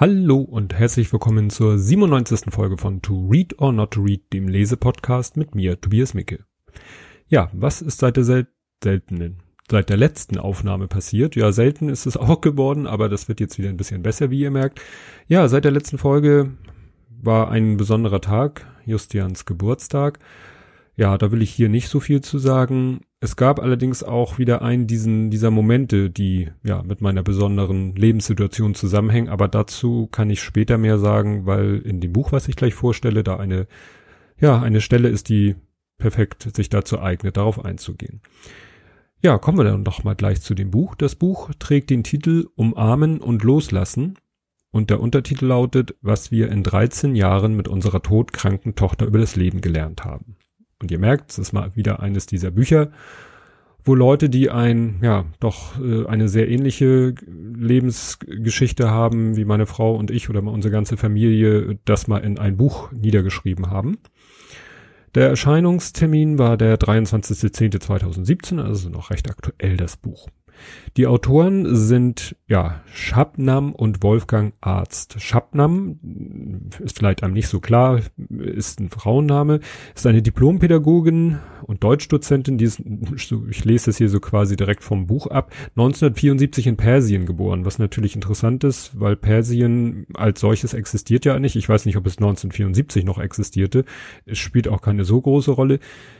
Hallo und herzlich willkommen zur 97. Folge von To Read or Not to Read, dem Lesepodcast mit mir, Tobias Micke. Ja, was ist seit der sel seltenen, seit der letzten Aufnahme passiert? Ja, selten ist es auch geworden, aber das wird jetzt wieder ein bisschen besser, wie ihr merkt. Ja, seit der letzten Folge war ein besonderer Tag, Justians Geburtstag. Ja, da will ich hier nicht so viel zu sagen. Es gab allerdings auch wieder einen diesen, dieser Momente, die ja mit meiner besonderen Lebenssituation zusammenhängen, aber dazu kann ich später mehr sagen, weil in dem Buch, was ich gleich vorstelle, da eine, ja, eine Stelle ist, die perfekt sich dazu eignet, darauf einzugehen. Ja, kommen wir dann doch mal gleich zu dem Buch. Das Buch trägt den Titel Umarmen und Loslassen und der Untertitel lautet, was wir in 13 Jahren mit unserer todkranken Tochter über das Leben gelernt haben. Und ihr merkt, es ist mal wieder eines dieser Bücher, wo Leute, die ein, ja, doch äh, eine sehr ähnliche Lebensgeschichte haben, wie meine Frau und ich oder mal unsere ganze Familie, das mal in ein Buch niedergeschrieben haben. Der Erscheinungstermin war der 23.10.2017, also noch recht aktuell das Buch. Die Autoren sind ja Schabnam und Wolfgang Arzt. Schabnam ist vielleicht einem nicht so klar, ist ein Frauenname, ist eine Diplompädagogin und Deutschdozentin, die ist, ich lese das hier so quasi direkt vom Buch ab, 1974 in Persien geboren, was natürlich interessant ist, weil Persien als solches existiert ja nicht. Ich weiß nicht, ob es 1974 noch existierte. Es spielt auch keine so große Rolle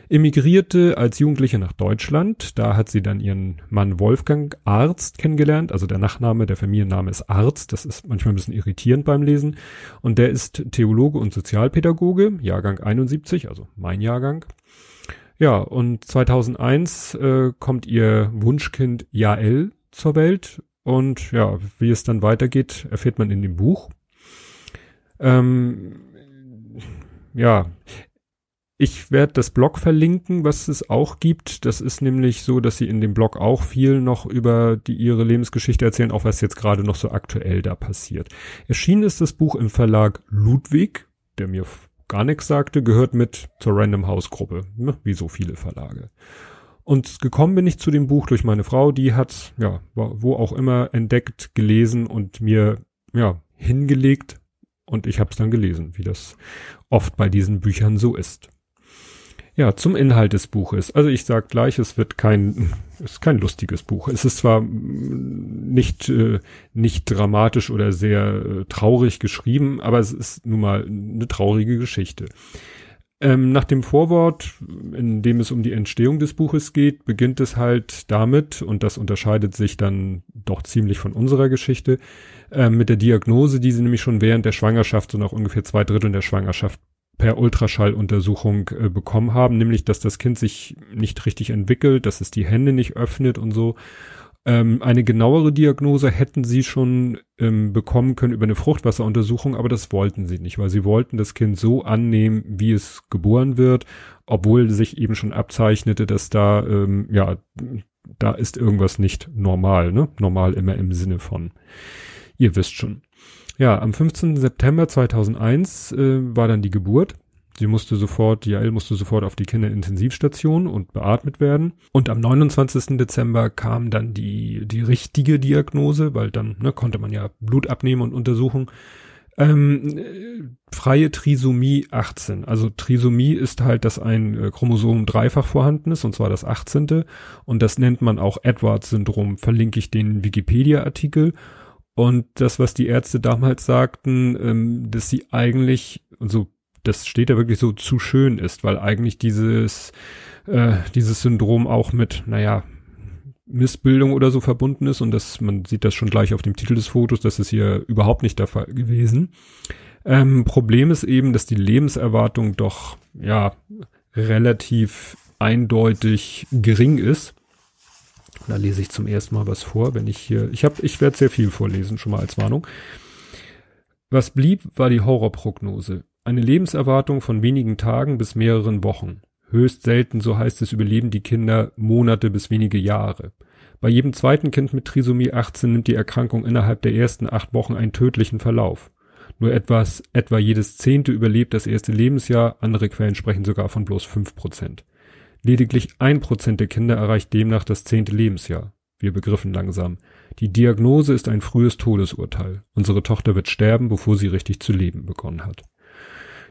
emigrierte als Jugendliche nach Deutschland. Da hat sie dann ihren Mann Wolfgang Arzt kennengelernt. Also der Nachname, der Familienname ist Arzt. Das ist manchmal ein bisschen irritierend beim Lesen. Und der ist Theologe und Sozialpädagoge, Jahrgang 71, also mein Jahrgang. Ja, und 2001 äh, kommt ihr Wunschkind Jael zur Welt. Und ja, wie es dann weitergeht, erfährt man in dem Buch. Ähm, ja, ich werde das Blog verlinken, was es auch gibt. Das ist nämlich so, dass sie in dem Blog auch viel noch über die, ihre Lebensgeschichte erzählen, auch was jetzt gerade noch so aktuell da passiert. Erschienen ist das Buch im Verlag Ludwig, der mir gar nichts sagte, gehört mit zur Random House Gruppe, ne, wie so viele Verlage. Und gekommen bin ich zu dem Buch durch meine Frau, die hat, ja, wo auch immer entdeckt, gelesen und mir, ja, hingelegt und ich habe es dann gelesen, wie das oft bei diesen Büchern so ist. Ja, zum Inhalt des Buches. Also ich sag gleich, es wird kein, es ist kein lustiges Buch. Es ist zwar nicht, äh, nicht dramatisch oder sehr äh, traurig geschrieben, aber es ist nun mal eine traurige Geschichte. Ähm, nach dem Vorwort, in dem es um die Entstehung des Buches geht, beginnt es halt damit, und das unterscheidet sich dann doch ziemlich von unserer Geschichte, äh, mit der Diagnose, die sie nämlich schon während der Schwangerschaft, so nach ungefähr zwei Dritteln der Schwangerschaft per Ultraschalluntersuchung äh, bekommen haben, nämlich dass das Kind sich nicht richtig entwickelt, dass es die Hände nicht öffnet und so. Ähm, eine genauere Diagnose hätten sie schon ähm, bekommen können über eine Fruchtwasseruntersuchung, aber das wollten sie nicht, weil sie wollten das Kind so annehmen, wie es geboren wird, obwohl sich eben schon abzeichnete, dass da, ähm, ja, da ist irgendwas nicht normal, ne? Normal immer im Sinne von, ihr wisst schon. Ja, am 15. September 2001 äh, war dann die Geburt. Sie musste sofort, Jael musste sofort auf die Kinderintensivstation und beatmet werden. Und am 29. Dezember kam dann die, die richtige Diagnose, weil dann ne, konnte man ja Blut abnehmen und untersuchen. Ähm, freie Trisomie 18. Also Trisomie ist halt, dass ein äh, Chromosom dreifach vorhanden ist, und zwar das 18. Und das nennt man auch Edwards-Syndrom. Verlinke ich den Wikipedia-Artikel. Und das, was die Ärzte damals sagten, ähm, dass sie eigentlich, also das steht ja wirklich so, zu schön ist, weil eigentlich dieses, äh, dieses Syndrom auch mit, naja, Missbildung oder so verbunden ist und das, man sieht das schon gleich auf dem Titel des Fotos, das ist hier überhaupt nicht der Fall gewesen. Ähm, Problem ist eben, dass die Lebenserwartung doch, ja, relativ eindeutig gering ist. Da lese ich zum ersten Mal was vor, wenn ich hier, ich habe, ich werde sehr viel vorlesen, schon mal als Warnung. Was blieb, war die Horrorprognose. Eine Lebenserwartung von wenigen Tagen bis mehreren Wochen. Höchst selten, so heißt es, überleben die Kinder Monate bis wenige Jahre. Bei jedem zweiten Kind mit Trisomie 18 nimmt die Erkrankung innerhalb der ersten acht Wochen einen tödlichen Verlauf. Nur etwas, etwa jedes Zehnte überlebt das erste Lebensjahr, andere Quellen sprechen sogar von bloß fünf Prozent. Lediglich ein Prozent der Kinder erreicht demnach das zehnte Lebensjahr. Wir begriffen langsam. Die Diagnose ist ein frühes Todesurteil. Unsere Tochter wird sterben, bevor sie richtig zu leben begonnen hat.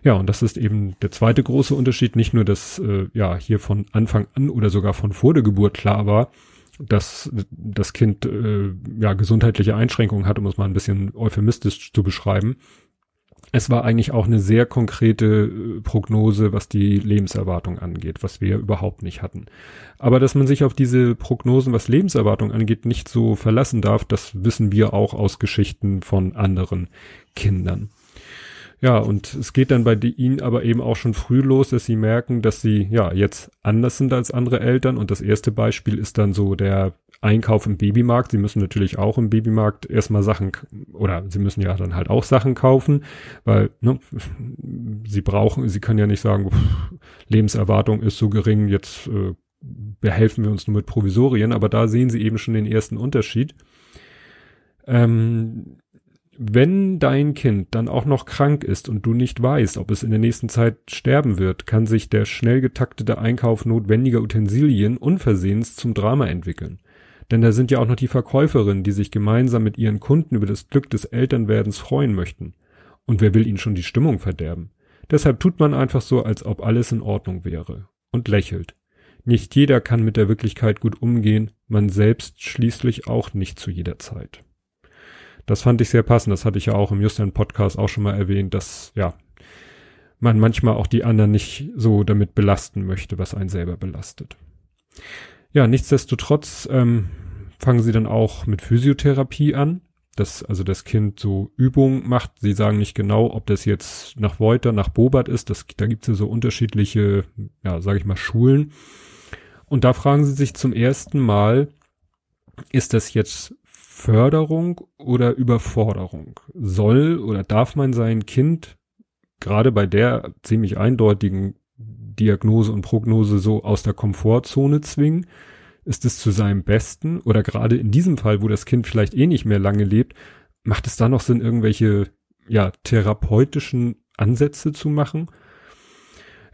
Ja, und das ist eben der zweite große Unterschied. Nicht nur, dass äh, ja hier von Anfang an oder sogar von vor der Geburt klar war, dass das Kind äh, ja gesundheitliche Einschränkungen hat, um es mal ein bisschen euphemistisch zu beschreiben. Es war eigentlich auch eine sehr konkrete äh, Prognose, was die Lebenserwartung angeht, was wir überhaupt nicht hatten. Aber dass man sich auf diese Prognosen, was Lebenserwartung angeht, nicht so verlassen darf, das wissen wir auch aus Geschichten von anderen Kindern. Ja, und es geht dann bei ihnen aber eben auch schon früh los, dass sie merken, dass sie ja jetzt anders sind als andere Eltern. Und das erste Beispiel ist dann so der Einkauf im Babymarkt. Sie müssen natürlich auch im Babymarkt erstmal Sachen oder sie müssen ja dann halt auch Sachen kaufen, weil ne, sie brauchen, sie können ja nicht sagen, pff, Lebenserwartung ist so gering, jetzt äh, behelfen wir uns nur mit Provisorien, aber da sehen sie eben schon den ersten Unterschied. Ähm, wenn dein Kind dann auch noch krank ist und du nicht weißt, ob es in der nächsten Zeit sterben wird, kann sich der schnell getaktete Einkauf notwendiger Utensilien unversehens zum Drama entwickeln. Denn da sind ja auch noch die Verkäuferinnen, die sich gemeinsam mit ihren Kunden über das Glück des Elternwerdens freuen möchten. Und wer will ihnen schon die Stimmung verderben? Deshalb tut man einfach so, als ob alles in Ordnung wäre. Und lächelt. Nicht jeder kann mit der Wirklichkeit gut umgehen, man selbst schließlich auch nicht zu jeder Zeit. Das fand ich sehr passend. Das hatte ich ja auch im Justin Podcast auch schon mal erwähnt, dass, ja, man manchmal auch die anderen nicht so damit belasten möchte, was einen selber belastet. Ja, nichtsdestotrotz ähm, fangen sie dann auch mit Physiotherapie an, dass also das Kind so Übungen macht. Sie sagen nicht genau, ob das jetzt nach Wolter, nach Bobart ist. Das, da gibt es ja so unterschiedliche, ja, sage ich mal, Schulen. Und da fragen sie sich zum ersten Mal, ist das jetzt Förderung oder Überforderung? Soll oder darf man sein Kind gerade bei der ziemlich eindeutigen Diagnose und Prognose so aus der Komfortzone zwingen? Ist es zu seinem Besten? Oder gerade in diesem Fall, wo das Kind vielleicht eh nicht mehr lange lebt, macht es da noch Sinn, irgendwelche ja, therapeutischen Ansätze zu machen?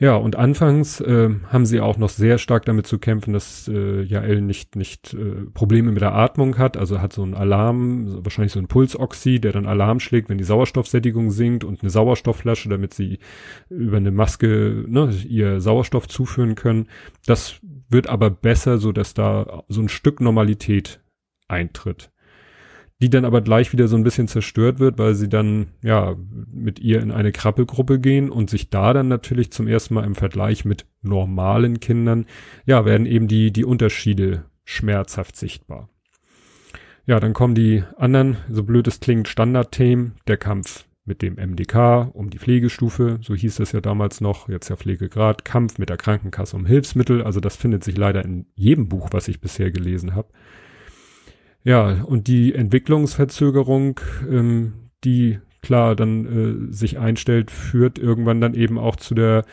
Ja, und anfangs äh, haben sie auch noch sehr stark damit zu kämpfen, dass äh, Jael nicht, nicht äh, Probleme mit der Atmung hat. Also hat so einen Alarm, wahrscheinlich so ein Pulsoxy, der dann Alarm schlägt, wenn die Sauerstoffsättigung sinkt und eine Sauerstoffflasche, damit sie über eine Maske ne, ihr Sauerstoff zuführen können. Das wird aber besser, so dass da so ein Stück Normalität eintritt die dann aber gleich wieder so ein bisschen zerstört wird, weil sie dann ja mit ihr in eine Krabbelgruppe gehen und sich da dann natürlich zum ersten Mal im Vergleich mit normalen Kindern, ja, werden eben die, die Unterschiede schmerzhaft sichtbar. Ja, dann kommen die anderen, so blöd es klingt, Standardthemen, der Kampf mit dem MDK um die Pflegestufe, so hieß das ja damals noch, jetzt ja Pflegegrad, Kampf mit der Krankenkasse um Hilfsmittel, also das findet sich leider in jedem Buch, was ich bisher gelesen habe. Ja, und die Entwicklungsverzögerung, ähm, die klar dann äh, sich einstellt, führt irgendwann dann eben auch zu der,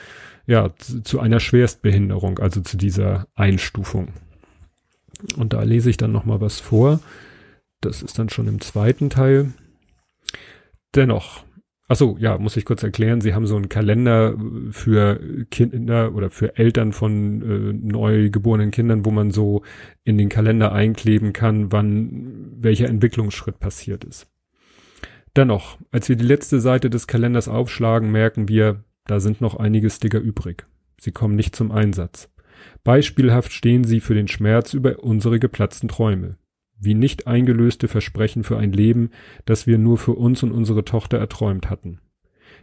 ja, zu, einer Schwerstbehinderung, also zu dieser Einstufung. Und da lese ich dann noch mal was vor. Das ist dann schon im zweiten Teil. Dennoch, Achso, ja, muss ich kurz erklären. Sie haben so einen Kalender für Kinder oder für Eltern von äh, neugeborenen Kindern, wo man so in den Kalender einkleben kann, wann welcher Entwicklungsschritt passiert ist. Dennoch, als wir die letzte Seite des Kalenders aufschlagen, merken wir, da sind noch einige Sticker übrig. Sie kommen nicht zum Einsatz. Beispielhaft stehen sie für den Schmerz über unsere geplatzten Träume wie nicht eingelöste Versprechen für ein Leben, das wir nur für uns und unsere Tochter erträumt hatten.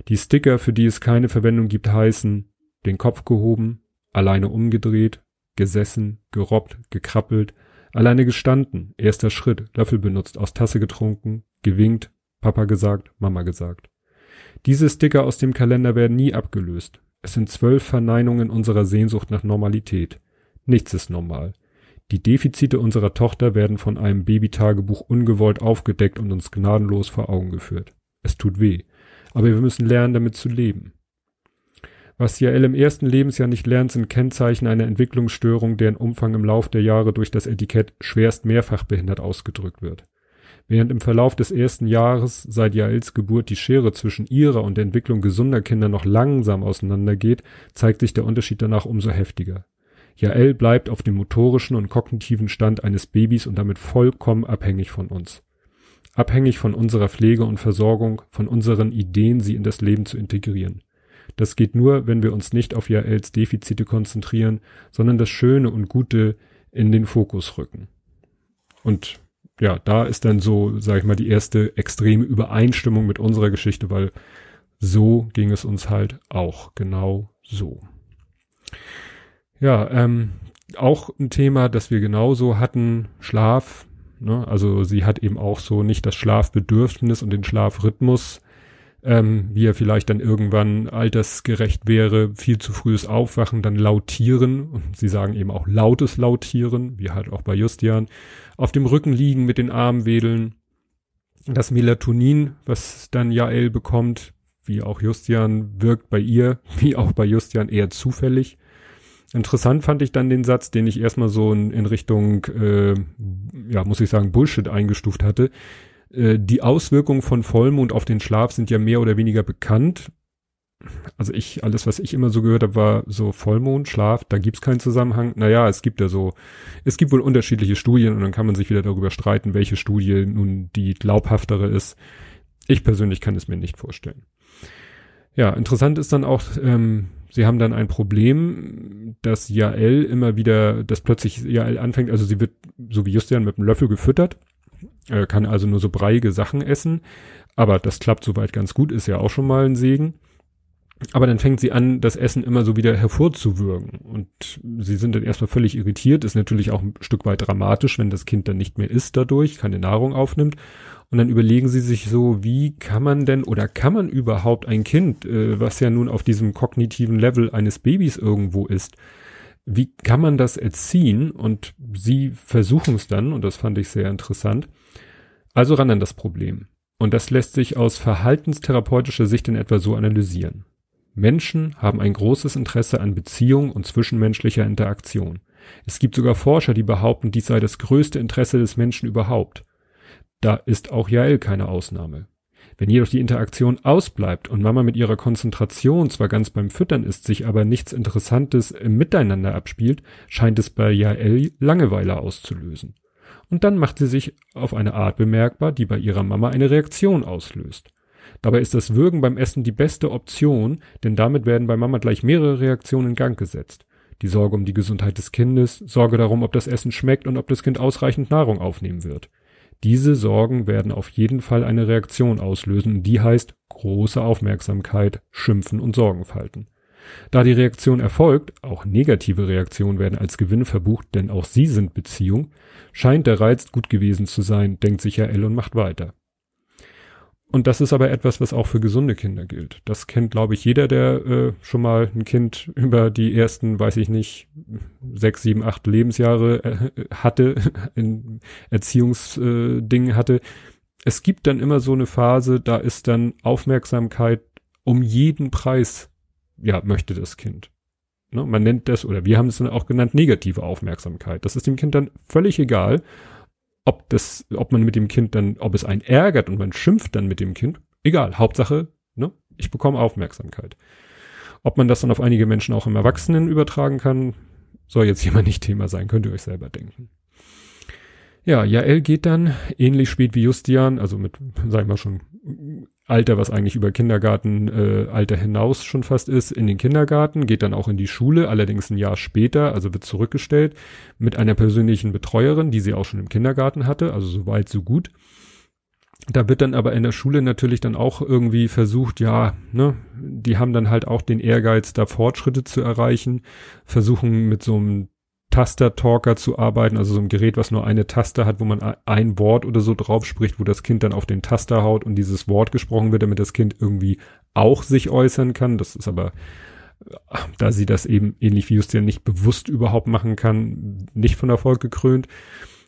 Die Sticker, für die es keine Verwendung gibt, heißen den Kopf gehoben, alleine umgedreht, gesessen, gerobbt, gekrabbelt, alleine gestanden, erster Schritt, Löffel benutzt, aus Tasse getrunken, gewinkt, Papa gesagt, Mama gesagt. Diese Sticker aus dem Kalender werden nie abgelöst. Es sind zwölf Verneinungen unserer Sehnsucht nach Normalität. Nichts ist normal. Die Defizite unserer Tochter werden von einem Babytagebuch ungewollt aufgedeckt und uns gnadenlos vor Augen geführt. Es tut weh, aber wir müssen lernen, damit zu leben. Was Jael im ersten Lebensjahr nicht lernt, sind Kennzeichen einer Entwicklungsstörung, deren Umfang im Lauf der Jahre durch das Etikett schwerst mehrfach behindert ausgedrückt wird. Während im Verlauf des ersten Jahres seit Jaels Geburt die Schere zwischen ihrer und der Entwicklung gesunder Kinder noch langsam auseinandergeht, zeigt sich der Unterschied danach umso heftiger. Jael bleibt auf dem motorischen und kognitiven Stand eines Babys und damit vollkommen abhängig von uns. Abhängig von unserer Pflege und Versorgung, von unseren Ideen, sie in das Leben zu integrieren. Das geht nur, wenn wir uns nicht auf Jaels Defizite konzentrieren, sondern das Schöne und Gute in den Fokus rücken. Und ja, da ist dann so, sag ich mal, die erste extreme Übereinstimmung mit unserer Geschichte, weil so ging es uns halt auch genau so. Ja, ähm, auch ein Thema, das wir genauso hatten, Schlaf. Ne? Also sie hat eben auch so nicht das Schlafbedürfnis und den Schlafrhythmus, ähm, wie er vielleicht dann irgendwann altersgerecht wäre, viel zu frühes Aufwachen, dann lautieren, und sie sagen eben auch lautes Lautieren, wie halt auch bei Justian, auf dem Rücken liegen, mit den Armen wedeln, das Melatonin, was dann Jael bekommt, wie auch Justian, wirkt bei ihr, wie auch bei Justian eher zufällig. Interessant fand ich dann den Satz, den ich erstmal so in, in Richtung, äh, ja, muss ich sagen, Bullshit eingestuft hatte. Äh, die Auswirkungen von Vollmond auf den Schlaf sind ja mehr oder weniger bekannt. Also ich, alles, was ich immer so gehört habe, war so Vollmond, Schlaf, da gibt's keinen Zusammenhang. Naja, es gibt ja so, es gibt wohl unterschiedliche Studien und dann kann man sich wieder darüber streiten, welche Studie nun die glaubhaftere ist. Ich persönlich kann es mir nicht vorstellen. Ja, interessant ist dann auch, ähm, sie haben dann ein Problem, dass Jael immer wieder, dass plötzlich Jael anfängt, also sie wird, so wie Justian, mit einem Löffel gefüttert, äh, kann also nur so breiige Sachen essen, aber das klappt soweit ganz gut, ist ja auch schon mal ein Segen. Aber dann fängt sie an, das Essen immer so wieder hervorzuwürgen. Und sie sind dann erstmal völlig irritiert. Ist natürlich auch ein Stück weit dramatisch, wenn das Kind dann nicht mehr isst dadurch, keine Nahrung aufnimmt. Und dann überlegen sie sich so, wie kann man denn oder kann man überhaupt ein Kind, äh, was ja nun auf diesem kognitiven Level eines Babys irgendwo ist, wie kann man das erziehen? Und sie versuchen es dann, und das fand ich sehr interessant. Also ran an das Problem. Und das lässt sich aus verhaltenstherapeutischer Sicht in etwa so analysieren. Menschen haben ein großes Interesse an Beziehung und zwischenmenschlicher Interaktion. Es gibt sogar Forscher, die behaupten, dies sei das größte Interesse des Menschen überhaupt. Da ist auch Jael keine Ausnahme. Wenn jedoch die Interaktion ausbleibt und Mama mit ihrer Konzentration zwar ganz beim Füttern ist, sich aber nichts Interessantes im Miteinander abspielt, scheint es bei Jael Langeweile auszulösen. Und dann macht sie sich auf eine Art bemerkbar, die bei ihrer Mama eine Reaktion auslöst. Dabei ist das Würgen beim Essen die beste Option, denn damit werden bei Mama gleich mehrere Reaktionen in Gang gesetzt. Die Sorge um die Gesundheit des Kindes, Sorge darum, ob das Essen schmeckt und ob das Kind ausreichend Nahrung aufnehmen wird. Diese Sorgen werden auf jeden Fall eine Reaktion auslösen, die heißt große Aufmerksamkeit, Schimpfen und Sorgenfalten. Da die Reaktion erfolgt, auch negative Reaktionen werden als Gewinn verbucht, denn auch sie sind Beziehung, scheint der Reiz gut gewesen zu sein, denkt sich Herr L und macht weiter. Und das ist aber etwas, was auch für gesunde Kinder gilt. Das kennt, glaube ich, jeder, der äh, schon mal ein Kind über die ersten, weiß ich nicht, sechs, sieben, acht Lebensjahre äh, hatte, in Erziehungsdingen äh, hatte. Es gibt dann immer so eine Phase, da ist dann Aufmerksamkeit um jeden Preis, ja, möchte das Kind. Ne? Man nennt das, oder wir haben es dann auch genannt, negative Aufmerksamkeit. Das ist dem Kind dann völlig egal ob das, ob man mit dem Kind dann, ob es einen ärgert und man schimpft dann mit dem Kind, egal. Hauptsache, ne, ich bekomme Aufmerksamkeit. Ob man das dann auf einige Menschen auch im Erwachsenen übertragen kann, soll jetzt hier mal nicht Thema sein, könnt ihr euch selber denken. Ja, Jael geht dann ähnlich spät wie Justian, also mit, sag ich mal schon, Alter, was eigentlich über Kindergartenalter äh, Alter hinaus schon fast ist, in den Kindergarten, geht dann auch in die Schule, allerdings ein Jahr später, also wird zurückgestellt, mit einer persönlichen Betreuerin, die sie auch schon im Kindergarten hatte, also so weit, so gut. Da wird dann aber in der Schule natürlich dann auch irgendwie versucht, ja, ne, die haben dann halt auch den Ehrgeiz, da Fortschritte zu erreichen, versuchen mit so einem Taster-Talker zu arbeiten, also so ein Gerät, was nur eine Taste hat, wo man ein Wort oder so drauf spricht, wo das Kind dann auf den Taster haut und dieses Wort gesprochen wird, damit das Kind irgendwie auch sich äußern kann. Das ist aber, da sie das eben ähnlich wie Justian nicht bewusst überhaupt machen kann, nicht von Erfolg gekrönt.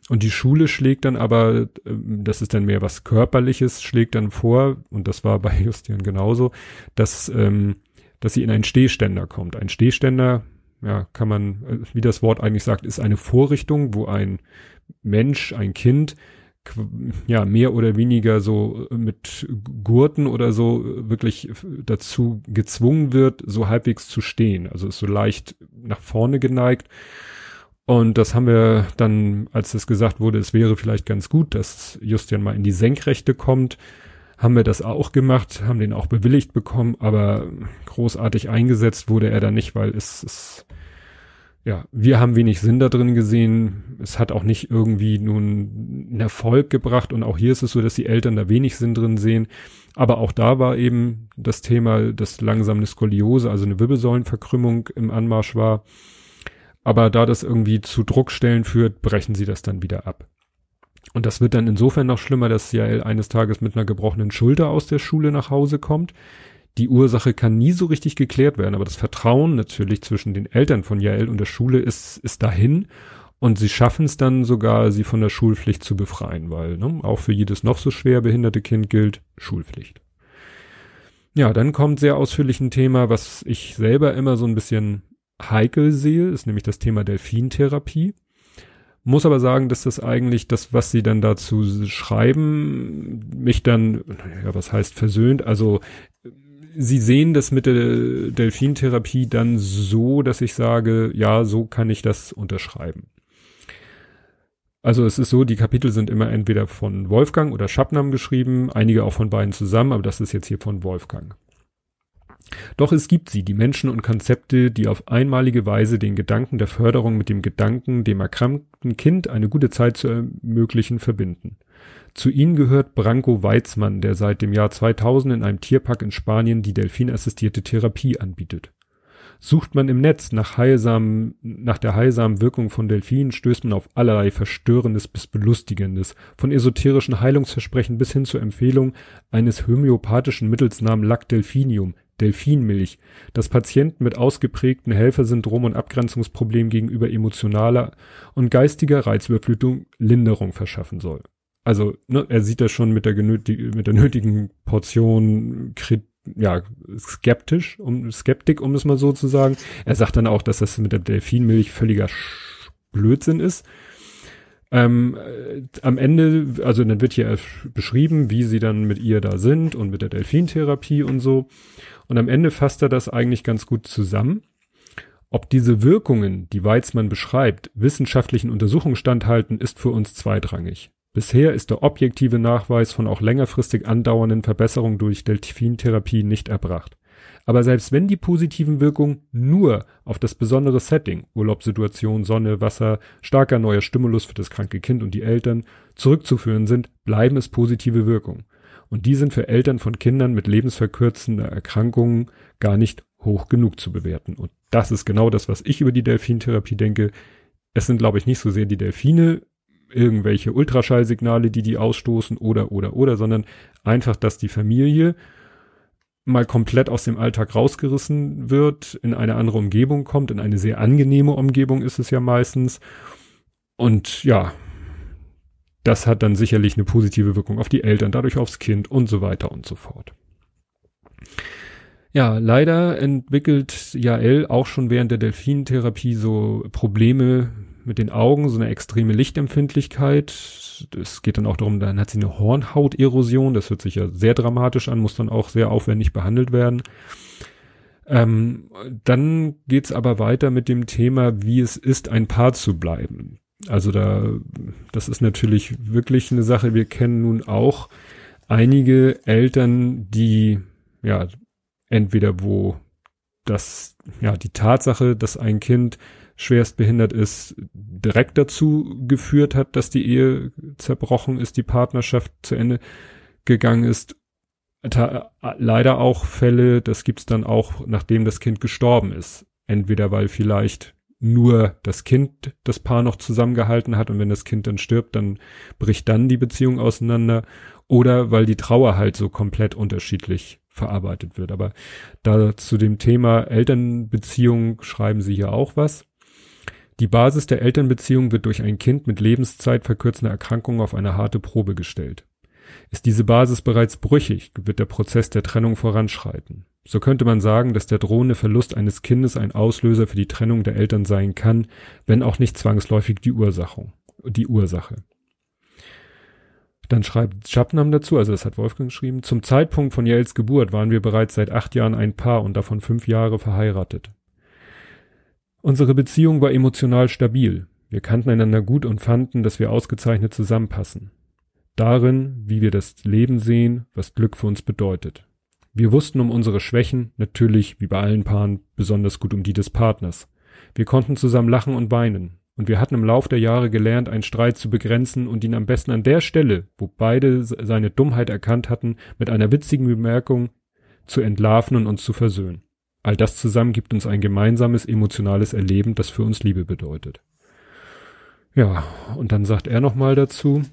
Und die Schule schlägt dann aber, ähm, das ist dann mehr was Körperliches, schlägt dann vor, und das war bei Justian genauso, dass, ähm, dass sie in einen Stehständer kommt. Ein Stehständer, ja, kann man, äh, wie das Wort eigentlich sagt, ist eine Vorrichtung, wo ein Mensch, ein Kind, ja, mehr oder weniger so mit Gurten oder so wirklich dazu gezwungen wird, so halbwegs zu stehen. Also ist so leicht nach vorne geneigt. Und das haben wir dann, als es gesagt wurde, es wäre vielleicht ganz gut, dass Justian mal in die Senkrechte kommt, haben wir das auch gemacht, haben den auch bewilligt bekommen, aber großartig eingesetzt wurde er da nicht, weil es, es ja, wir haben wenig Sinn da drin gesehen. Es hat auch nicht irgendwie nun einen Erfolg gebracht und auch hier ist es so, dass die Eltern da wenig Sinn drin sehen. Aber auch da war eben das Thema, dass langsam eine Skoliose, also eine Wirbelsäulenverkrümmung im Anmarsch war. Aber da das irgendwie zu Druckstellen führt, brechen sie das dann wieder ab. Und das wird dann insofern noch schlimmer, dass Jael eines Tages mit einer gebrochenen Schulter aus der Schule nach Hause kommt. Die Ursache kann nie so richtig geklärt werden, aber das Vertrauen natürlich zwischen den Eltern von Jael und der Schule ist, ist dahin. Und sie schaffen es dann sogar, sie von der Schulpflicht zu befreien, weil ne, auch für jedes noch so schwer behinderte Kind gilt Schulpflicht. Ja, dann kommt sehr ausführlich ein Thema, was ich selber immer so ein bisschen heikel sehe, ist nämlich das Thema Delfintherapie. Muss aber sagen, dass das eigentlich das, was sie dann dazu schreiben, mich dann, ja, was heißt versöhnt? Also, sie sehen das mit der Delfintherapie dann so, dass ich sage, ja, so kann ich das unterschreiben. Also es ist so, die Kapitel sind immer entweder von Wolfgang oder Schabnam geschrieben, einige auch von beiden zusammen, aber das ist jetzt hier von Wolfgang. Doch es gibt sie, die Menschen und Konzepte, die auf einmalige Weise den Gedanken der Förderung mit dem Gedanken, dem erkrankten Kind eine gute Zeit zu ermöglichen, verbinden. Zu ihnen gehört Branko Weizmann, der seit dem Jahr 2000 in einem Tierpark in Spanien die delfinassistierte Therapie anbietet. Sucht man im Netz nach heilsamen, nach der heilsamen Wirkung von Delfinen, stößt man auf allerlei Verstörendes bis Belustigendes, von esoterischen Heilungsversprechen bis hin zur Empfehlung eines homöopathischen Mittels namens Lac Delfinmilch, das Patienten mit ausgeprägten Helfersyndrom und Abgrenzungsproblem gegenüber emotionaler und geistiger Reizüberflutung Linderung verschaffen soll. Also, ne, er sieht das schon mit der, mit der nötigen Portion Krit ja, skeptisch, um Skeptik, um es mal so zu sagen. Er sagt dann auch, dass das mit der Delfinmilch völliger Blödsinn ist. Ähm, äh, am Ende, also dann wird hier beschrieben, wie sie dann mit ihr da sind und mit der Delfintherapie und so. Und am Ende fasst er das eigentlich ganz gut zusammen. Ob diese Wirkungen, die Weizmann beschreibt, wissenschaftlichen Untersuchungen standhalten, ist für uns zweitrangig. Bisher ist der objektive Nachweis von auch längerfristig andauernden Verbesserungen durch Delfintherapie nicht erbracht. Aber selbst wenn die positiven Wirkungen nur auf das besondere Setting, Urlaubssituation, Sonne, Wasser, starker neuer Stimulus für das kranke Kind und die Eltern zurückzuführen sind, bleiben es positive Wirkungen. Und die sind für Eltern von Kindern mit lebensverkürzender Erkrankungen gar nicht hoch genug zu bewerten. Und das ist genau das, was ich über die Delfintherapie denke. Es sind, glaube ich, nicht so sehr die Delfine, irgendwelche Ultraschallsignale, die die ausstoßen oder, oder, oder, sondern einfach, dass die Familie mal komplett aus dem Alltag rausgerissen wird, in eine andere Umgebung kommt, in eine sehr angenehme Umgebung ist es ja meistens. Und ja, das hat dann sicherlich eine positive Wirkung auf die Eltern, dadurch aufs Kind und so weiter und so fort. Ja, leider entwickelt Jael auch schon während der Delfinentherapie so Probleme mit den Augen, so eine extreme Lichtempfindlichkeit. Es geht dann auch darum, dann hat sie eine Hornhauterosion, das hört sich ja sehr dramatisch an, muss dann auch sehr aufwendig behandelt werden. Ähm, dann geht's aber weiter mit dem Thema, wie es ist, ein Paar zu bleiben. Also da, das ist natürlich wirklich eine Sache. Wir kennen nun auch einige Eltern, die, ja, entweder wo das, ja, die Tatsache, dass ein Kind schwerst behindert ist, direkt dazu geführt hat, dass die Ehe zerbrochen ist, die Partnerschaft zu Ende gegangen ist. Ta leider auch Fälle, das gibt's dann auch, nachdem das Kind gestorben ist. Entweder weil vielleicht nur das Kind das Paar noch zusammengehalten hat und wenn das Kind dann stirbt, dann bricht dann die Beziehung auseinander oder weil die Trauer halt so komplett unterschiedlich verarbeitet wird. Aber da zu dem Thema Elternbeziehung schreiben sie hier auch was. Die Basis der Elternbeziehung wird durch ein Kind mit Lebenszeit verkürzender Erkrankung auf eine harte Probe gestellt. Ist diese Basis bereits brüchig, wird der Prozess der Trennung voranschreiten. So könnte man sagen, dass der drohende Verlust eines Kindes ein Auslöser für die Trennung der Eltern sein kann, wenn auch nicht zwangsläufig die Ursache. Die Ursache. Dann schreibt Schabnam dazu, also das hat Wolfgang geschrieben, zum Zeitpunkt von Jaels Geburt waren wir bereits seit acht Jahren ein Paar und davon fünf Jahre verheiratet. Unsere Beziehung war emotional stabil. Wir kannten einander gut und fanden, dass wir ausgezeichnet zusammenpassen. Darin, wie wir das Leben sehen, was Glück für uns bedeutet. Wir wussten um unsere Schwächen, natürlich, wie bei allen Paaren, besonders gut um die des Partners. Wir konnten zusammen lachen und weinen. Und wir hatten im Lauf der Jahre gelernt, einen Streit zu begrenzen und ihn am besten an der Stelle, wo beide seine Dummheit erkannt hatten, mit einer witzigen Bemerkung zu entlarven und uns zu versöhnen. All das zusammen gibt uns ein gemeinsames emotionales Erleben, das für uns Liebe bedeutet. Ja, und dann sagt er nochmal dazu,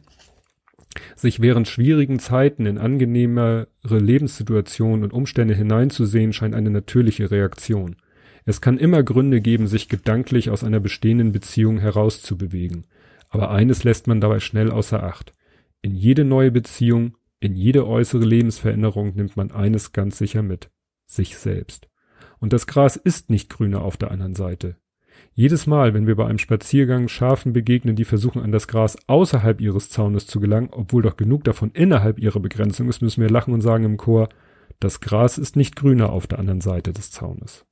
sich während schwierigen Zeiten in angenehmere Lebenssituationen und Umstände hineinzusehen, scheint eine natürliche Reaktion. Es kann immer Gründe geben, sich gedanklich aus einer bestehenden Beziehung herauszubewegen. Aber eines lässt man dabei schnell außer Acht. In jede neue Beziehung, in jede äußere Lebensveränderung nimmt man eines ganz sicher mit. Sich selbst. Und das Gras ist nicht grüner auf der anderen Seite. Jedes Mal, wenn wir bei einem Spaziergang Schafen begegnen, die versuchen, an das Gras außerhalb ihres Zaunes zu gelangen, obwohl doch genug davon innerhalb ihrer Begrenzung ist, müssen wir lachen und sagen im Chor, das Gras ist nicht grüner auf der anderen Seite des Zaunes.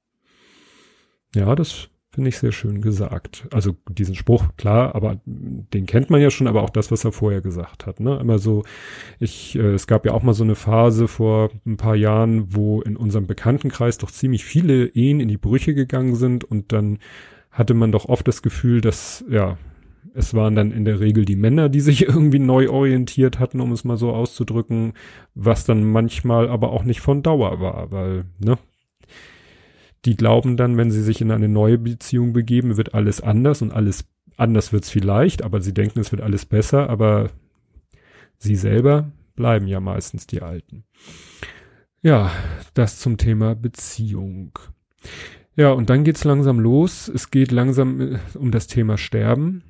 Ja, das finde ich sehr schön gesagt. Also diesen Spruch, klar, aber den kennt man ja schon, aber auch das, was er vorher gesagt hat. Ne? Immer so, ich, äh, es gab ja auch mal so eine Phase vor ein paar Jahren, wo in unserem Bekanntenkreis doch ziemlich viele Ehen in die Brüche gegangen sind und dann hatte man doch oft das Gefühl, dass, ja, es waren dann in der Regel die Männer, die sich irgendwie neu orientiert hatten, um es mal so auszudrücken, was dann manchmal aber auch nicht von Dauer war, weil, ne, die glauben dann, wenn sie sich in eine neue Beziehung begeben, wird alles anders und alles anders wird's vielleicht, aber sie denken, es wird alles besser, aber sie selber bleiben ja meistens die Alten. Ja, das zum Thema Beziehung. Ja, und dann geht's langsam los. Es geht langsam äh, um das Thema Sterben.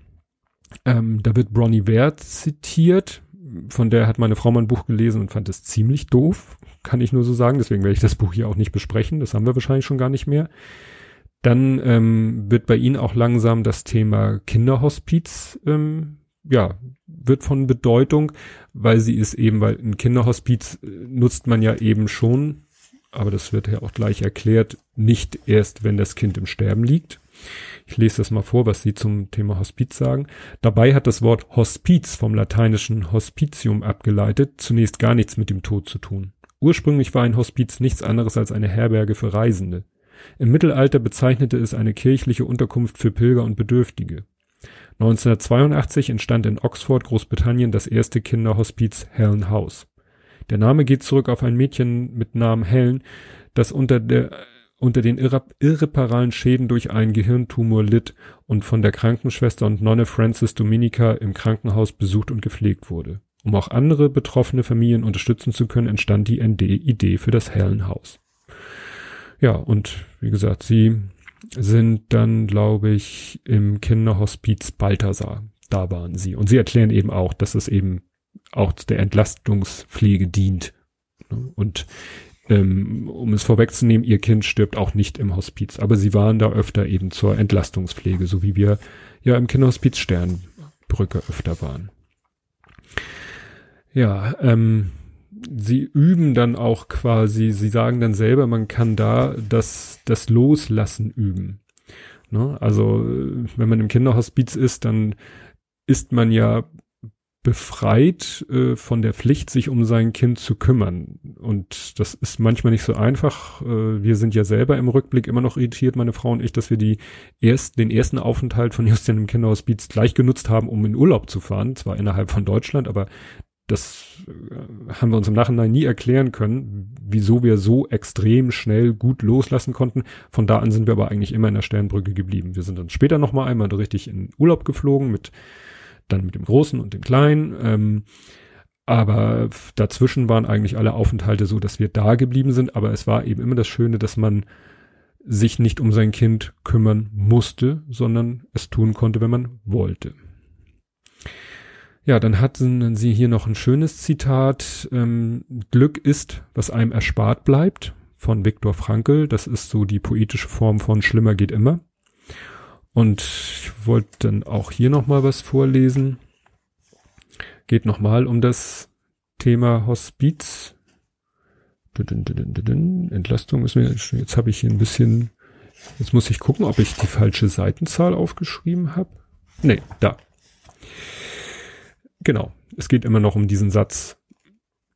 Ähm, da wird Bronnie Ware zitiert. Von der hat meine Frau mal ein Buch gelesen und fand es ziemlich doof. Kann ich nur so sagen. Deswegen werde ich das Buch hier auch nicht besprechen. Das haben wir wahrscheinlich schon gar nicht mehr. Dann ähm, wird bei Ihnen auch langsam das Thema Kinderhospiz, ähm, ja, wird von Bedeutung, weil sie ist eben, weil ein Kinderhospiz äh, nutzt man ja eben schon aber das wird ja auch gleich erklärt, nicht erst, wenn das Kind im Sterben liegt. Ich lese das mal vor, was Sie zum Thema Hospiz sagen. Dabei hat das Wort Hospiz vom lateinischen Hospitium abgeleitet zunächst gar nichts mit dem Tod zu tun. Ursprünglich war ein Hospiz nichts anderes als eine Herberge für Reisende. Im Mittelalter bezeichnete es eine kirchliche Unterkunft für Pilger und Bedürftige. 1982 entstand in Oxford, Großbritannien, das erste Kinderhospiz Helen House. Der Name geht zurück auf ein Mädchen mit Namen Helen, das unter der unter den irre irreparalen Schäden durch einen Gehirntumor litt und von der Krankenschwester und Nonne Francis Dominica im Krankenhaus besucht und gepflegt wurde. Um auch andere betroffene Familien unterstützen zu können, entstand die ND-Idee für das Hellenhaus. Ja, und wie gesagt, sie sind dann, glaube ich, im Kinderhospiz Balthasar. Da waren sie. Und sie erklären eben auch, dass es eben auch der Entlastungspflege dient. Und ähm, um es vorwegzunehmen, ihr Kind stirbt auch nicht im Hospiz, aber sie waren da öfter eben zur Entlastungspflege, so wie wir ja im Kinderhospiz Sternbrücke öfter waren. Ja, ähm, sie üben dann auch quasi, sie sagen dann selber, man kann da das, das Loslassen üben. Ne? Also, wenn man im Kinderhospiz ist, dann ist man ja befreit äh, von der Pflicht, sich um sein Kind zu kümmern. Und das ist manchmal nicht so einfach. Äh, wir sind ja selber im Rückblick immer noch irritiert, meine Frau und ich, dass wir die erst, den ersten Aufenthalt von Justin im Kinderhospiz gleich genutzt haben, um in Urlaub zu fahren. Zwar innerhalb von Deutschland, aber das äh, haben wir uns im Nachhinein nie erklären können, wieso wir so extrem schnell gut loslassen konnten. Von da an sind wir aber eigentlich immer in der Sternbrücke geblieben. Wir sind dann später nochmal einmal richtig in Urlaub geflogen mit dann mit dem Großen und dem Kleinen. Ähm, aber dazwischen waren eigentlich alle Aufenthalte so, dass wir da geblieben sind. Aber es war eben immer das Schöne, dass man sich nicht um sein Kind kümmern musste, sondern es tun konnte, wenn man wollte. Ja, dann hatten sie hier noch ein schönes Zitat. Ähm, Glück ist, was einem erspart bleibt, von Viktor Frankl. Das ist so die poetische Form von Schlimmer geht immer. Und ich wollte dann auch hier nochmal was vorlesen. Geht nochmal um das Thema Hospiz. Entlastung ist mir, jetzt habe ich hier ein bisschen Jetzt muss ich gucken, ob ich die falsche Seitenzahl aufgeschrieben habe. Nee, da. Genau. Es geht immer noch um diesen Satz.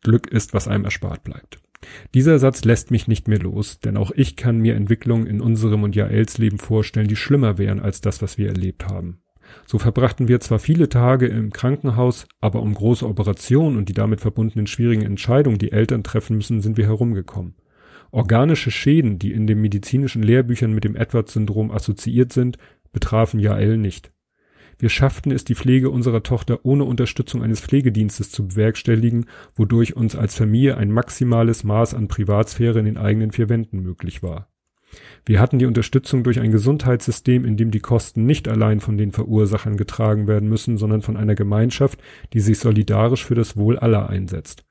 Glück ist, was einem erspart bleibt. Dieser Satz lässt mich nicht mehr los, denn auch ich kann mir Entwicklungen in unserem und Jaels Leben vorstellen, die schlimmer wären als das, was wir erlebt haben. So verbrachten wir zwar viele Tage im Krankenhaus, aber um große Operationen und die damit verbundenen schwierigen Entscheidungen, die Eltern treffen müssen, sind wir herumgekommen. Organische Schäden, die in den medizinischen Lehrbüchern mit dem Edwards-Syndrom assoziiert sind, betrafen Jael nicht. Wir schafften es, die Pflege unserer Tochter ohne Unterstützung eines Pflegedienstes zu bewerkstelligen, wodurch uns als Familie ein maximales Maß an Privatsphäre in den eigenen vier Wänden möglich war. Wir hatten die Unterstützung durch ein Gesundheitssystem, in dem die Kosten nicht allein von den Verursachern getragen werden müssen, sondern von einer Gemeinschaft, die sich solidarisch für das Wohl aller einsetzt.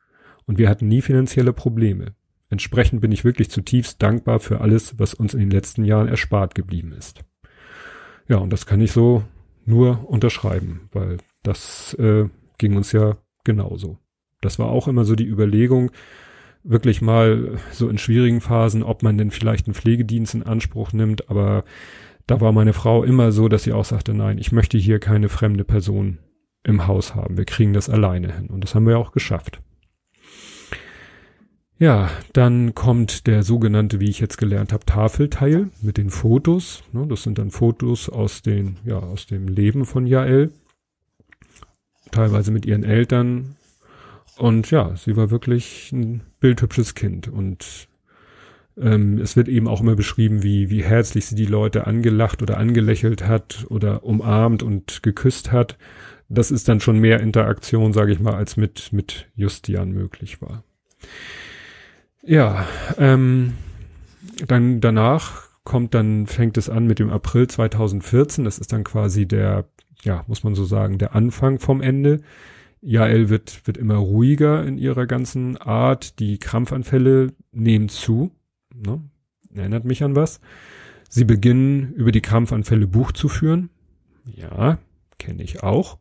Und wir hatten nie finanzielle Probleme. Entsprechend bin ich wirklich zutiefst dankbar für alles, was uns in den letzten Jahren erspart geblieben ist. Ja, und das kann ich so nur unterschreiben, weil das äh, ging uns ja genauso. Das war auch immer so die Überlegung, wirklich mal so in schwierigen Phasen, ob man denn vielleicht einen Pflegedienst in Anspruch nimmt, aber da war meine Frau immer so, dass sie auch sagte, nein, ich möchte hier keine fremde Person im Haus haben. Wir kriegen das alleine hin. Und das haben wir auch geschafft. Ja, dann kommt der sogenannte, wie ich jetzt gelernt habe, Tafelteil mit den Fotos. Ne, das sind dann Fotos aus den, ja, aus dem Leben von Jael. Teilweise mit ihren Eltern. Und ja, sie war wirklich ein bildhübsches Kind. Und ähm, es wird eben auch immer beschrieben, wie, wie herzlich sie die Leute angelacht oder angelächelt hat oder umarmt und geküsst hat. Das ist dann schon mehr Interaktion, sage ich mal, als mit, mit Justian möglich war. Ja, ähm, dann danach kommt dann, fängt es an mit dem April 2014. Das ist dann quasi der, ja, muss man so sagen, der Anfang vom Ende. Jael wird, wird immer ruhiger in ihrer ganzen Art. Die Krampfanfälle nehmen zu. Ne? Erinnert mich an was. Sie beginnen über die Krampfanfälle Buch zu führen. Ja, kenne ich auch.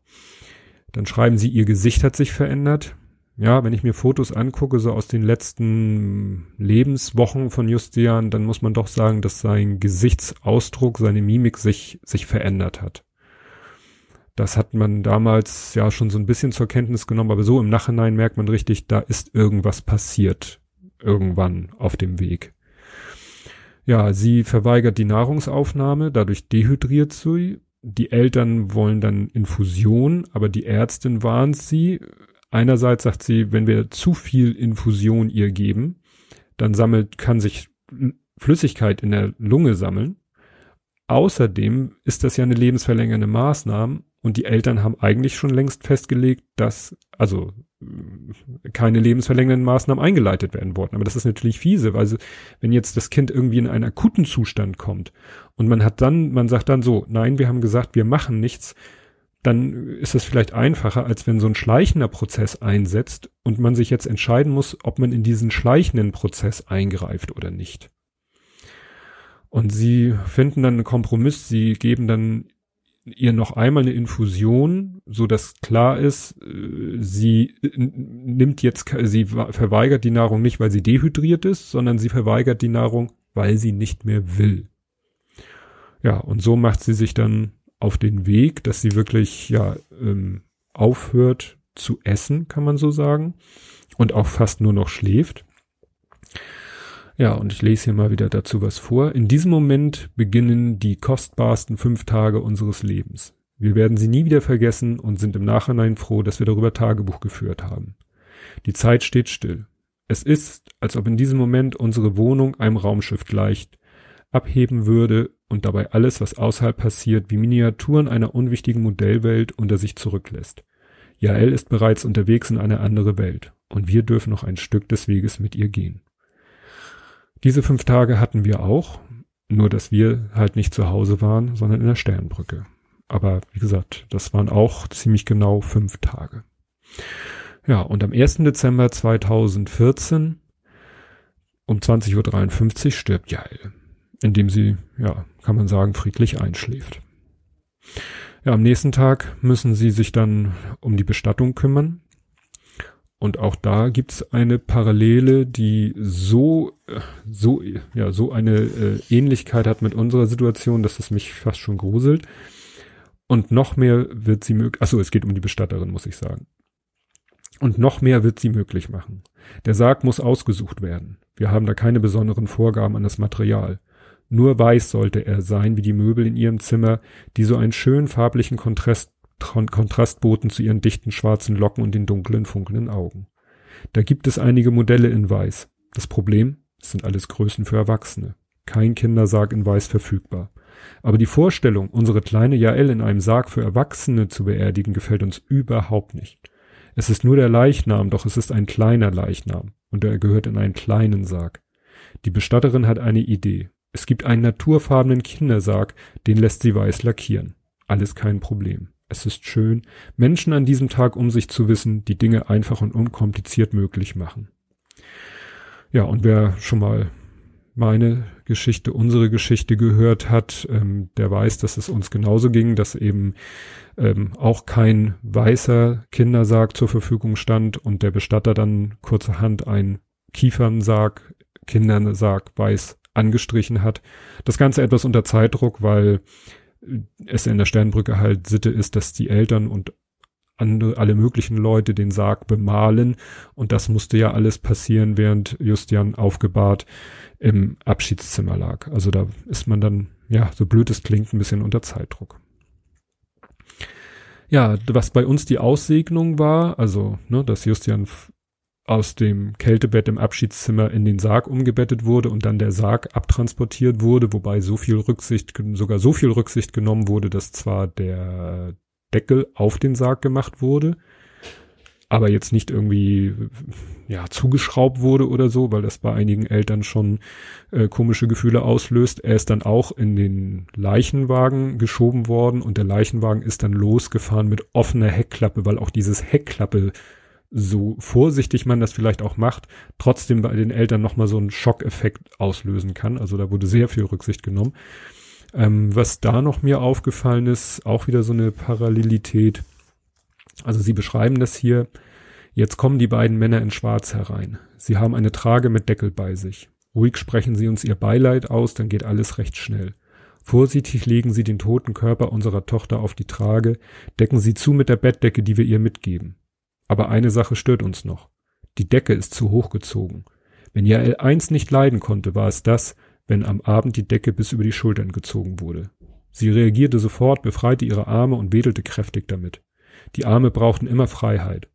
Dann schreiben sie, ihr Gesicht hat sich verändert ja, wenn ich mir Fotos angucke, so aus den letzten Lebenswochen von Justian, dann muss man doch sagen, dass sein Gesichtsausdruck, seine Mimik sich, sich verändert hat. Das hat man damals ja schon so ein bisschen zur Kenntnis genommen, aber so im Nachhinein merkt man richtig, da ist irgendwas passiert. Irgendwann auf dem Weg. Ja, sie verweigert die Nahrungsaufnahme, dadurch dehydriert sie. Die Eltern wollen dann Infusion, aber die Ärztin warnt sie, Einerseits sagt sie, wenn wir zu viel Infusion ihr geben, dann sammelt, kann sich Flüssigkeit in der Lunge sammeln. Außerdem ist das ja eine lebensverlängernde Maßnahme und die Eltern haben eigentlich schon längst festgelegt, dass also keine lebensverlängernden Maßnahmen eingeleitet werden wollten. Aber das ist natürlich fiese, weil wenn jetzt das Kind irgendwie in einen akuten Zustand kommt und man hat dann, man sagt dann so, nein, wir haben gesagt, wir machen nichts, dann ist es vielleicht einfacher, als wenn so ein schleichender Prozess einsetzt und man sich jetzt entscheiden muss, ob man in diesen schleichenden Prozess eingreift oder nicht. Und sie finden dann einen Kompromiss, sie geben dann ihr noch einmal eine Infusion, so dass klar ist, äh, sie nimmt jetzt, sie verweigert die Nahrung nicht, weil sie dehydriert ist, sondern sie verweigert die Nahrung, weil sie nicht mehr will. Ja, und so macht sie sich dann auf den Weg, dass sie wirklich ja ähm, aufhört zu essen, kann man so sagen, und auch fast nur noch schläft. Ja, und ich lese hier mal wieder dazu was vor. In diesem Moment beginnen die kostbarsten fünf Tage unseres Lebens. Wir werden sie nie wieder vergessen und sind im Nachhinein froh, dass wir darüber Tagebuch geführt haben. Die Zeit steht still. Es ist, als ob in diesem Moment unsere Wohnung einem Raumschiff gleicht, abheben würde und dabei alles, was außerhalb passiert, wie Miniaturen einer unwichtigen Modellwelt unter sich zurücklässt. Jael ist bereits unterwegs in eine andere Welt und wir dürfen noch ein Stück des Weges mit ihr gehen. Diese fünf Tage hatten wir auch, nur dass wir halt nicht zu Hause waren, sondern in der Sternbrücke. Aber wie gesagt, das waren auch ziemlich genau fünf Tage. Ja, und am 1. Dezember 2014 um 20.53 Uhr stirbt Jael indem sie, ja, kann man sagen, friedlich einschläft. Ja, am nächsten Tag müssen sie sich dann um die Bestattung kümmern. Und auch da gibt's eine Parallele, die so, so, ja, so eine äh, Ähnlichkeit hat mit unserer Situation, dass es mich fast schon gruselt. Und noch mehr wird sie möglich, achso, es geht um die Bestatterin, muss ich sagen. Und noch mehr wird sie möglich machen. Der Sarg muss ausgesucht werden. Wir haben da keine besonderen Vorgaben an das Material. Nur weiß sollte er sein wie die Möbel in ihrem Zimmer, die so einen schönen farblichen Kontrast Kontrast boten zu ihren dichten schwarzen Locken und den dunklen, funkelnden Augen. Da gibt es einige Modelle in Weiß. Das Problem, es sind alles Größen für Erwachsene. Kein Kindersarg in Weiß verfügbar. Aber die Vorstellung, unsere kleine Jael in einem Sarg für Erwachsene zu beerdigen, gefällt uns überhaupt nicht. Es ist nur der Leichnam, doch es ist ein kleiner Leichnam und er gehört in einen kleinen Sarg. Die Bestatterin hat eine Idee. Es gibt einen naturfarbenen Kindersarg, den lässt sie weiß lackieren. Alles kein Problem. Es ist schön, Menschen an diesem Tag um sich zu wissen, die Dinge einfach und unkompliziert möglich machen. Ja, und wer schon mal meine Geschichte, unsere Geschichte gehört hat, ähm, der weiß, dass es uns genauso ging, dass eben ähm, auch kein weißer Kindersarg zur Verfügung stand und der Bestatter dann kurzerhand ein Kiefernsarg, Kindersarg weiß angestrichen hat. Das Ganze etwas unter Zeitdruck, weil es in der Sternbrücke halt Sitte ist, dass die Eltern und andere, alle möglichen Leute den Sarg bemalen. Und das musste ja alles passieren, während Justian aufgebahrt im Abschiedszimmer lag. Also da ist man dann, ja, so blöd es klingt, ein bisschen unter Zeitdruck. Ja, was bei uns die Aussegnung war, also, ne, dass Justian aus dem Kältebett im Abschiedszimmer in den Sarg umgebettet wurde und dann der Sarg abtransportiert wurde, wobei so viel Rücksicht, sogar so viel Rücksicht genommen wurde, dass zwar der Deckel auf den Sarg gemacht wurde, aber jetzt nicht irgendwie ja zugeschraubt wurde oder so, weil das bei einigen Eltern schon äh, komische Gefühle auslöst. Er ist dann auch in den Leichenwagen geschoben worden und der Leichenwagen ist dann losgefahren mit offener Heckklappe, weil auch dieses Heckklappe so vorsichtig man das vielleicht auch macht, trotzdem bei den Eltern nochmal so einen Schockeffekt auslösen kann. Also da wurde sehr viel Rücksicht genommen. Ähm, was da noch mir aufgefallen ist, auch wieder so eine Parallelität. Also sie beschreiben das hier. Jetzt kommen die beiden Männer in Schwarz herein. Sie haben eine Trage mit Deckel bei sich. Ruhig sprechen sie uns ihr Beileid aus, dann geht alles recht schnell. Vorsichtig legen sie den toten Körper unserer Tochter auf die Trage, decken sie zu mit der Bettdecke, die wir ihr mitgeben. Aber eine Sache stört uns noch. Die Decke ist zu hoch gezogen. Wenn Jael eins nicht leiden konnte, war es das, wenn am Abend die Decke bis über die Schultern gezogen wurde. Sie reagierte sofort, befreite ihre Arme und wedelte kräftig damit. Die Arme brauchten immer Freiheit.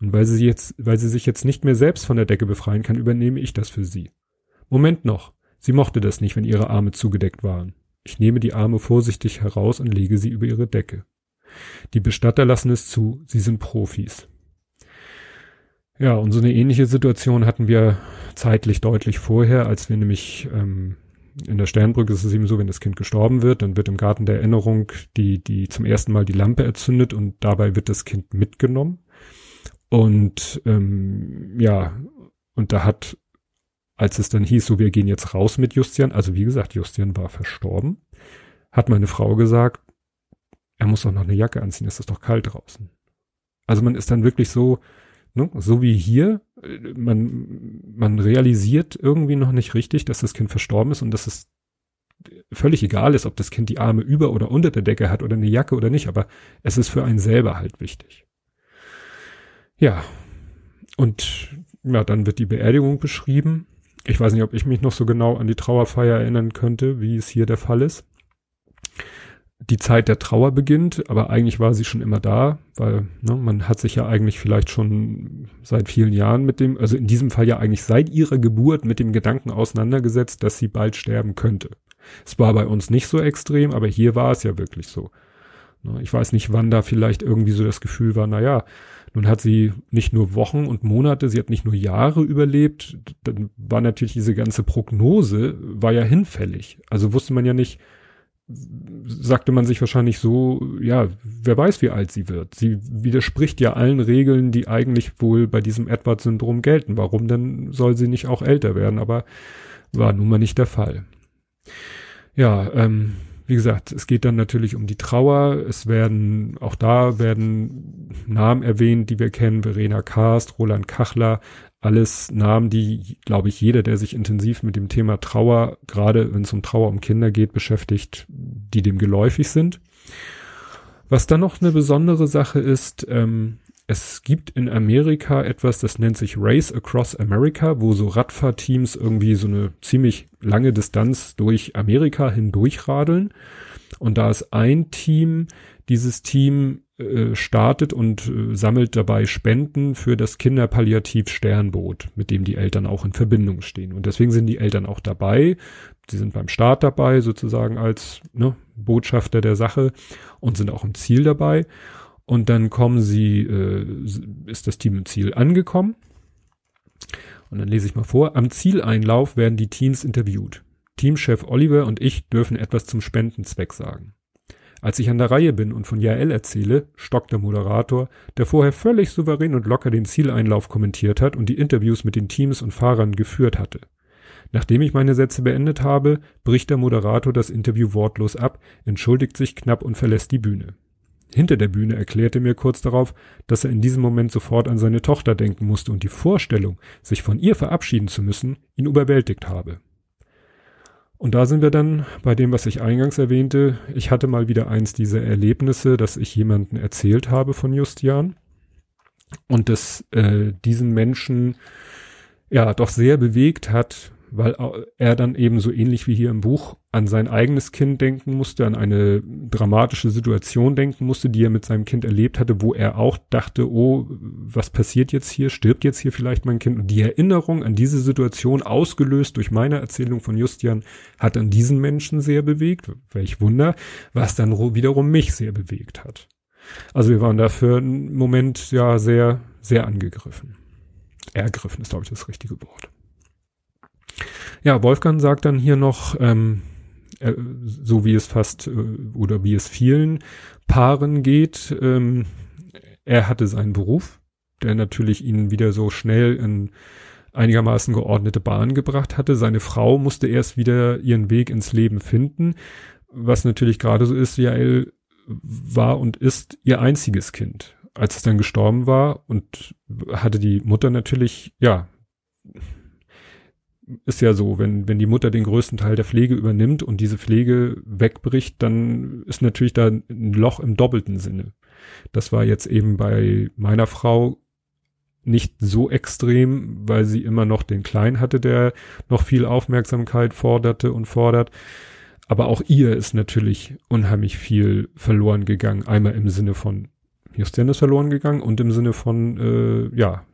Und weil sie jetzt, weil sie sich jetzt nicht mehr selbst von der Decke befreien kann, übernehme ich das für sie. Moment noch. Sie mochte das nicht, wenn ihre Arme zugedeckt waren. Ich nehme die Arme vorsichtig heraus und lege sie über ihre Decke. Die Bestatter lassen es zu, sie sind Profis. Ja, und so eine ähnliche Situation hatten wir zeitlich deutlich vorher, als wir nämlich ähm, in der Sternbrücke ist es eben so, wenn das Kind gestorben wird, dann wird im Garten der Erinnerung die, die zum ersten Mal die Lampe erzündet und dabei wird das Kind mitgenommen. Und ähm, ja, und da hat, als es dann hieß, so wir gehen jetzt raus mit Justian, also wie gesagt, Justian war verstorben, hat meine Frau gesagt, er muss doch noch eine Jacke anziehen, es ist doch kalt draußen. Also man ist dann wirklich so, Ne? So wie hier, man, man realisiert irgendwie noch nicht richtig, dass das Kind verstorben ist und dass es völlig egal ist, ob das Kind die Arme über oder unter der Decke hat oder eine Jacke oder nicht, aber es ist für einen selber halt wichtig. Ja. Und ja, dann wird die Beerdigung beschrieben. Ich weiß nicht, ob ich mich noch so genau an die Trauerfeier erinnern könnte, wie es hier der Fall ist die Zeit der Trauer beginnt, aber eigentlich war sie schon immer da, weil ne, man hat sich ja eigentlich vielleicht schon seit vielen Jahren mit dem, also in diesem Fall ja eigentlich seit ihrer Geburt mit dem Gedanken auseinandergesetzt, dass sie bald sterben könnte. Es war bei uns nicht so extrem, aber hier war es ja wirklich so. Ne, ich weiß nicht, wann da vielleicht irgendwie so das Gefühl war, na ja, nun hat sie nicht nur Wochen und Monate, sie hat nicht nur Jahre überlebt, dann war natürlich diese ganze Prognose, war ja hinfällig. Also wusste man ja nicht, sagte man sich wahrscheinlich so, ja, wer weiß, wie alt sie wird. Sie widerspricht ja allen Regeln, die eigentlich wohl bei diesem Edward-Syndrom gelten. Warum denn soll sie nicht auch älter werden? Aber war nun mal nicht der Fall. Ja, ähm, wie gesagt, es geht dann natürlich um die Trauer. Es werden, auch da werden Namen erwähnt, die wir kennen. Verena Karst, Roland Kachler. Alles Namen, die, glaube ich, jeder, der sich intensiv mit dem Thema Trauer, gerade wenn es um Trauer um Kinder geht, beschäftigt, die dem geläufig sind. Was dann noch eine besondere Sache ist, ähm, es gibt in Amerika etwas, das nennt sich Race Across America, wo so Radfahrteams irgendwie so eine ziemlich lange Distanz durch Amerika hindurchradeln. Und da ist ein Team, dieses Team äh, startet und äh, sammelt dabei Spenden für das Kinderpalliativ Sternboot, mit dem die Eltern auch in Verbindung stehen. Und deswegen sind die Eltern auch dabei. Sie sind beim Start dabei, sozusagen als ne, Botschafter der Sache und sind auch im Ziel dabei. Und dann kommen sie, äh, ist das Team im Ziel angekommen. Und dann lese ich mal vor. Am Zieleinlauf werden die Teams interviewt. Teamchef Oliver und ich dürfen etwas zum Spendenzweck sagen. Als ich an der Reihe bin und von Jael erzähle, stockt der Moderator, der vorher völlig souverän und locker den Zieleinlauf kommentiert hat und die Interviews mit den Teams und Fahrern geführt hatte. Nachdem ich meine Sätze beendet habe, bricht der Moderator das Interview wortlos ab, entschuldigt sich knapp und verlässt die Bühne hinter der Bühne erklärte mir kurz darauf, dass er in diesem Moment sofort an seine Tochter denken musste und die Vorstellung, sich von ihr verabschieden zu müssen, ihn überwältigt habe. Und da sind wir dann bei dem, was ich eingangs erwähnte. Ich hatte mal wieder eins dieser Erlebnisse, dass ich jemanden erzählt habe von Justian und das äh, diesen Menschen ja doch sehr bewegt hat, weil er dann eben so ähnlich wie hier im Buch an sein eigenes Kind denken musste, an eine dramatische Situation denken musste, die er mit seinem Kind erlebt hatte, wo er auch dachte, oh, was passiert jetzt hier? Stirbt jetzt hier vielleicht mein Kind? Und die Erinnerung an diese Situation, ausgelöst durch meine Erzählung von Justian, hat an diesen Menschen sehr bewegt, welch Wunder, was dann wiederum mich sehr bewegt hat. Also wir waren dafür einen Moment ja sehr, sehr angegriffen. Ergriffen ist, glaube ich, das richtige Wort. Ja, Wolfgang sagt dann hier noch, ähm, äh, so wie es fast äh, oder wie es vielen Paaren geht, ähm, er hatte seinen Beruf, der natürlich ihn wieder so schnell in einigermaßen geordnete Bahn gebracht hatte. Seine Frau musste erst wieder ihren Weg ins Leben finden, was natürlich gerade so ist. Jael war und ist ihr einziges Kind. Als es dann gestorben war und hatte die Mutter natürlich, ja, ist ja so, wenn, wenn die Mutter den größten Teil der Pflege übernimmt und diese Pflege wegbricht, dann ist natürlich da ein Loch im doppelten Sinne. Das war jetzt eben bei meiner Frau nicht so extrem, weil sie immer noch den Kleinen hatte, der noch viel Aufmerksamkeit forderte und fordert. Aber auch ihr ist natürlich unheimlich viel verloren gegangen. Einmal im Sinne von Justin ist verloren gegangen und im Sinne von, äh, ja,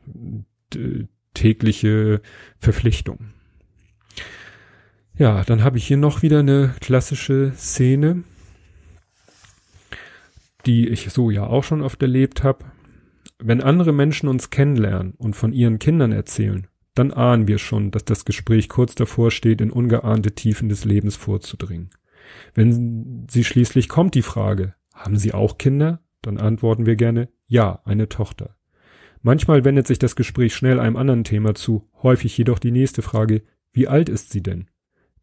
tägliche Verpflichtung. Ja, dann habe ich hier noch wieder eine klassische Szene, die ich so ja auch schon oft erlebt habe. Wenn andere Menschen uns kennenlernen und von ihren Kindern erzählen, dann ahnen wir schon, dass das Gespräch kurz davor steht, in ungeahnte Tiefen des Lebens vorzudringen. Wenn sie schließlich kommt die Frage, haben Sie auch Kinder? Dann antworten wir gerne, ja, eine Tochter. Manchmal wendet sich das Gespräch schnell einem anderen Thema zu, häufig jedoch die nächste Frage, wie alt ist sie denn?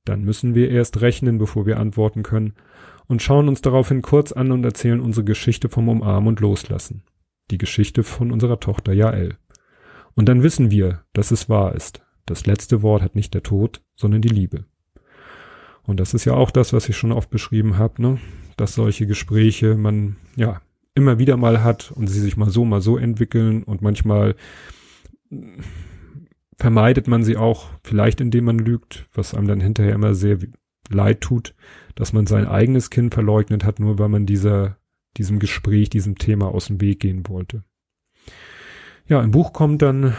Dann müssen wir erst rechnen, bevor wir antworten können, und schauen uns daraufhin kurz an und erzählen unsere Geschichte vom Umarmen und Loslassen. Die Geschichte von unserer Tochter Jael. Und dann wissen wir, dass es wahr ist. Das letzte Wort hat nicht der Tod, sondern die Liebe. Und das ist ja auch das, was ich schon oft beschrieben habe, ne? dass solche Gespräche man ja immer wieder mal hat und sie sich mal so, mal so entwickeln und manchmal vermeidet man sie auch, vielleicht indem man lügt, was einem dann hinterher immer sehr leid tut, dass man sein eigenes Kind verleugnet hat, nur weil man dieser, diesem Gespräch, diesem Thema aus dem Weg gehen wollte. Ja, im Buch kommt dann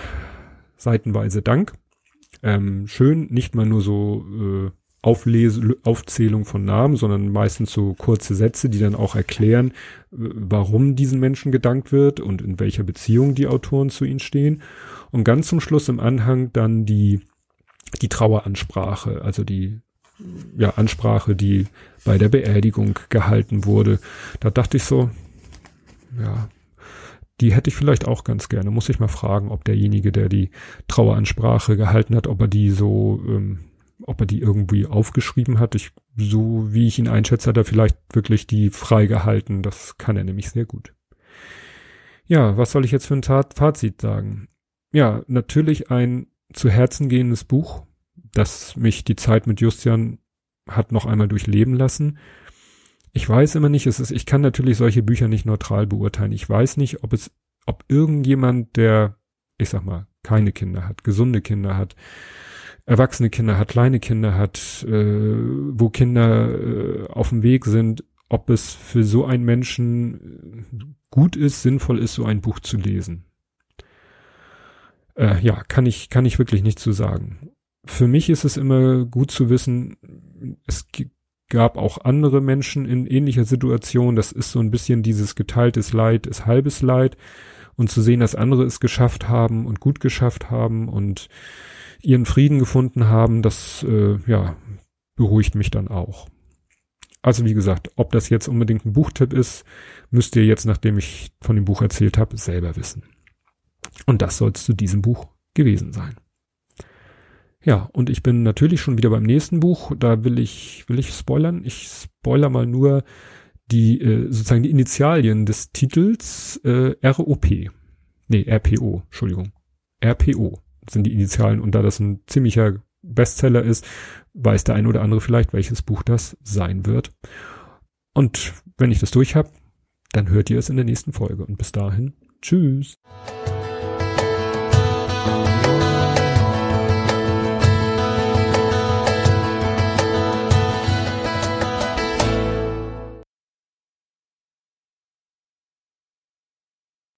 seitenweise Dank. Ähm, schön, nicht mal nur so äh, Auflese, Aufzählung von Namen, sondern meistens so kurze Sätze, die dann auch erklären, warum diesen Menschen gedankt wird und in welcher Beziehung die Autoren zu ihnen stehen. Und ganz zum Schluss im Anhang dann die, die Traueransprache, also die ja, Ansprache, die bei der Beerdigung gehalten wurde. Da dachte ich so, ja, die hätte ich vielleicht auch ganz gerne. Muss ich mal fragen, ob derjenige, der die Traueransprache gehalten hat, ob er die so ähm, ob er die irgendwie aufgeschrieben hat. Ich, so wie ich ihn einschätze, hat er vielleicht wirklich die freigehalten. Das kann er nämlich sehr gut. Ja, was soll ich jetzt für ein Tat Fazit sagen? Ja, natürlich ein zu Herzen gehendes Buch, das mich die Zeit mit Justian hat noch einmal durchleben lassen. Ich weiß immer nicht, es ist, ich kann natürlich solche Bücher nicht neutral beurteilen. Ich weiß nicht, ob es, ob irgendjemand, der, ich sag mal, keine Kinder hat, gesunde Kinder hat, erwachsene Kinder hat, kleine Kinder hat, äh, wo Kinder äh, auf dem Weg sind, ob es für so einen Menschen gut ist, sinnvoll ist, so ein Buch zu lesen. Äh, ja, kann ich, kann ich wirklich nicht zu sagen. Für mich ist es immer gut zu wissen, es gab auch andere Menschen in ähnlicher Situation. Das ist so ein bisschen dieses geteiltes Leid ist halbes Leid. Und zu sehen, dass andere es geschafft haben und gut geschafft haben und ihren Frieden gefunden haben, das äh, ja beruhigt mich dann auch. Also wie gesagt, ob das jetzt unbedingt ein Buchtipp ist, müsst ihr jetzt, nachdem ich von dem Buch erzählt habe, selber wissen. Und das soll es zu diesem Buch gewesen sein. Ja, und ich bin natürlich schon wieder beim nächsten Buch. Da will ich, will ich spoilern? Ich spoiler mal nur die, äh, sozusagen die Initialien des Titels äh, ROP. Nee, RPO, Entschuldigung. RPO sind die Initialen und da das ein ziemlicher Bestseller ist, weiß der ein oder andere vielleicht, welches Buch das sein wird. Und wenn ich das durch habe, dann hört ihr es in der nächsten Folge. Und bis dahin, tschüss.